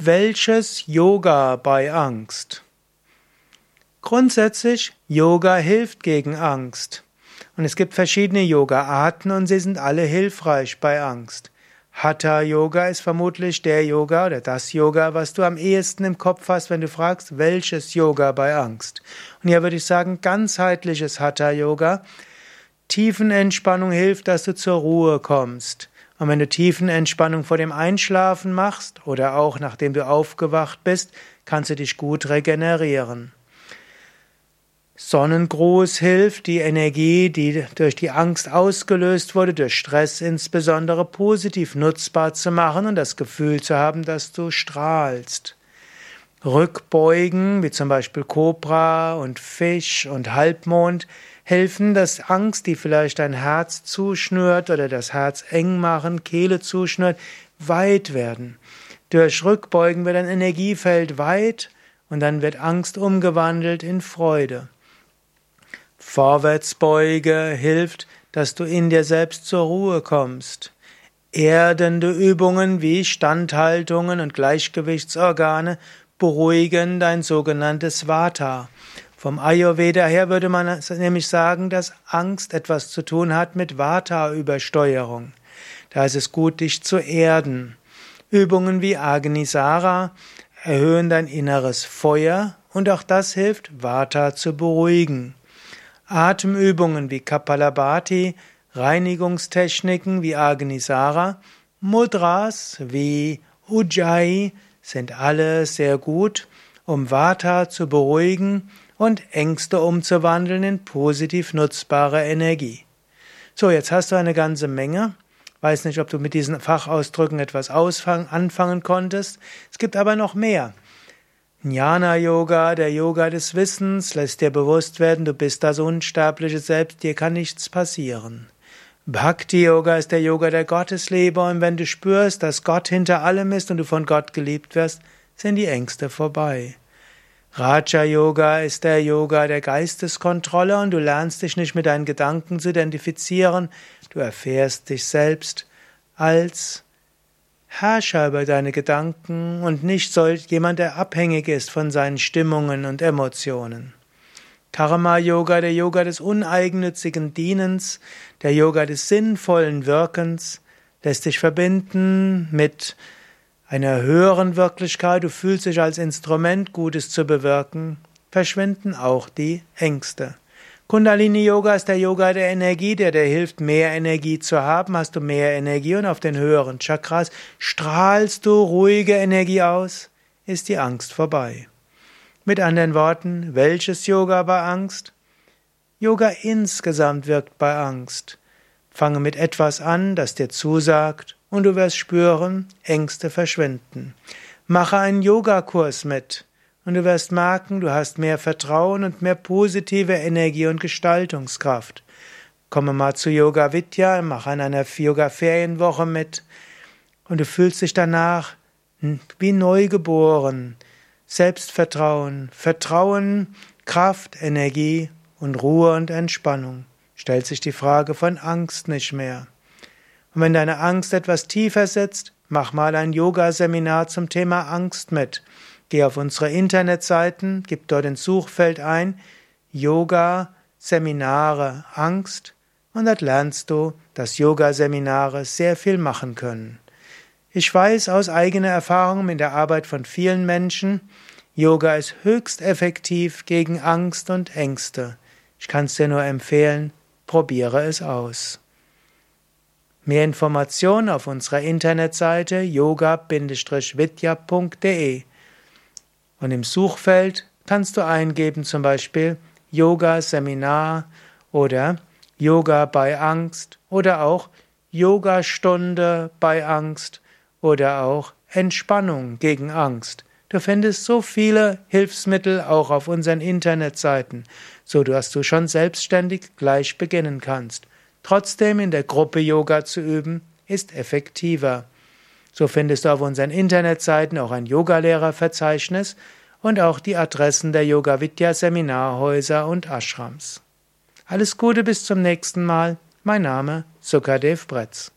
Welches Yoga bei Angst? Grundsätzlich, Yoga hilft gegen Angst. Und es gibt verschiedene Yoga-Arten und sie sind alle hilfreich bei Angst. Hatha Yoga ist vermutlich der Yoga oder das Yoga, was du am ehesten im Kopf hast, wenn du fragst, welches Yoga bei Angst. Und hier würde ich sagen, ganzheitliches Hatha Yoga. Tiefenentspannung hilft, dass du zur Ruhe kommst. Und wenn du Tiefenentspannung vor dem Einschlafen machst oder auch nachdem du aufgewacht bist, kannst du dich gut regenerieren. Sonnengruß hilft, die Energie, die durch die Angst ausgelöst wurde, durch Stress insbesondere, positiv nutzbar zu machen und das Gefühl zu haben, dass du strahlst. Rückbeugen, wie zum Beispiel Kobra und Fisch und Halbmond, helfen, dass Angst, die vielleicht dein Herz zuschnürt oder das Herz eng machen, Kehle zuschnürt, weit werden. Durch Rückbeugen wird ein Energiefeld weit und dann wird Angst umgewandelt in Freude. Vorwärtsbeuge hilft, dass du in dir selbst zur Ruhe kommst. Erdende Übungen wie Standhaltungen und Gleichgewichtsorgane beruhigen dein sogenanntes Vata. Vom Ayurveda her würde man nämlich sagen, dass Angst etwas zu tun hat mit Vata-Übersteuerung. Da ist es gut, dich zu erden. Übungen wie Agnisara erhöhen dein inneres Feuer und auch das hilft, Vata zu beruhigen. Atemübungen wie Kapalabhati, Reinigungstechniken wie Agnisara, Mudras wie Ujjayi sind alle sehr gut, um Vata zu beruhigen und Ängste umzuwandeln in positiv nutzbare Energie. So, jetzt hast du eine ganze Menge. Weiß nicht, ob du mit diesen Fachausdrücken etwas anfangen konntest. Es gibt aber noch mehr. Jnana Yoga, der Yoga des Wissens, lässt dir bewusst werden, du bist das unsterbliche Selbst, dir kann nichts passieren. Bhakti Yoga ist der Yoga der Gottesliebe und wenn du spürst, dass Gott hinter allem ist und du von Gott geliebt wirst, sind die Ängste vorbei. Raja Yoga ist der Yoga der Geisteskontrolle und du lernst dich nicht mit deinen Gedanken zu identifizieren, du erfährst dich selbst als Herrscher über deine Gedanken und nicht solch jemand, der abhängig ist von seinen Stimmungen und Emotionen. Karma Yoga, der Yoga des uneigennützigen Dienens, der Yoga des sinnvollen Wirkens, lässt dich verbinden mit einer höheren Wirklichkeit, du fühlst dich als Instrument, Gutes zu bewirken, verschwinden auch die Ängste. Kundalini Yoga ist der Yoga der Energie, der dir hilft, mehr Energie zu haben. Hast du mehr Energie und auf den höheren Chakras strahlst du ruhige Energie aus, ist die Angst vorbei. Mit anderen Worten, welches Yoga bei Angst? Yoga insgesamt wirkt bei Angst. Fange mit etwas an, das dir zusagt, und du wirst spüren, Ängste verschwinden. Mache einen Yogakurs mit, und du wirst merken, du hast mehr Vertrauen und mehr positive Energie und Gestaltungskraft. Komme mal zu Yoga Vidya, mach an einer Yoga Ferienwoche mit, und du fühlst dich danach wie neugeboren. Selbstvertrauen, Vertrauen, Kraft, Energie und Ruhe und Entspannung. Stellt sich die Frage von Angst nicht mehr. Und wenn deine Angst etwas tiefer sitzt, mach mal ein Yoga-Seminar zum Thema Angst mit. Geh auf unsere Internetseiten, gib dort ins Suchfeld ein Yoga Seminare Angst und dort lernst du, dass Yoga-Seminare sehr viel machen können. Ich weiß aus eigener Erfahrung mit der Arbeit von vielen Menschen, Yoga ist höchst effektiv gegen Angst und Ängste. Ich kann es dir nur empfehlen, probiere es aus. Mehr Informationen auf unserer Internetseite yoga-vidya.de und im Suchfeld kannst du eingeben zum Beispiel Yoga Seminar oder Yoga bei Angst oder auch Yoga-Stunde bei Angst oder auch Entspannung gegen Angst. Du findest so viele Hilfsmittel auch auf unseren Internetseiten, so dass du schon selbstständig gleich beginnen kannst. Trotzdem in der Gruppe Yoga zu üben, ist effektiver. So findest du auf unseren Internetseiten auch ein Yogalehrerverzeichnis und auch die Adressen der Yoga Vidya Seminarhäuser und Ashrams. Alles Gute bis zum nächsten Mal. Mein Name Sukadev Bretz.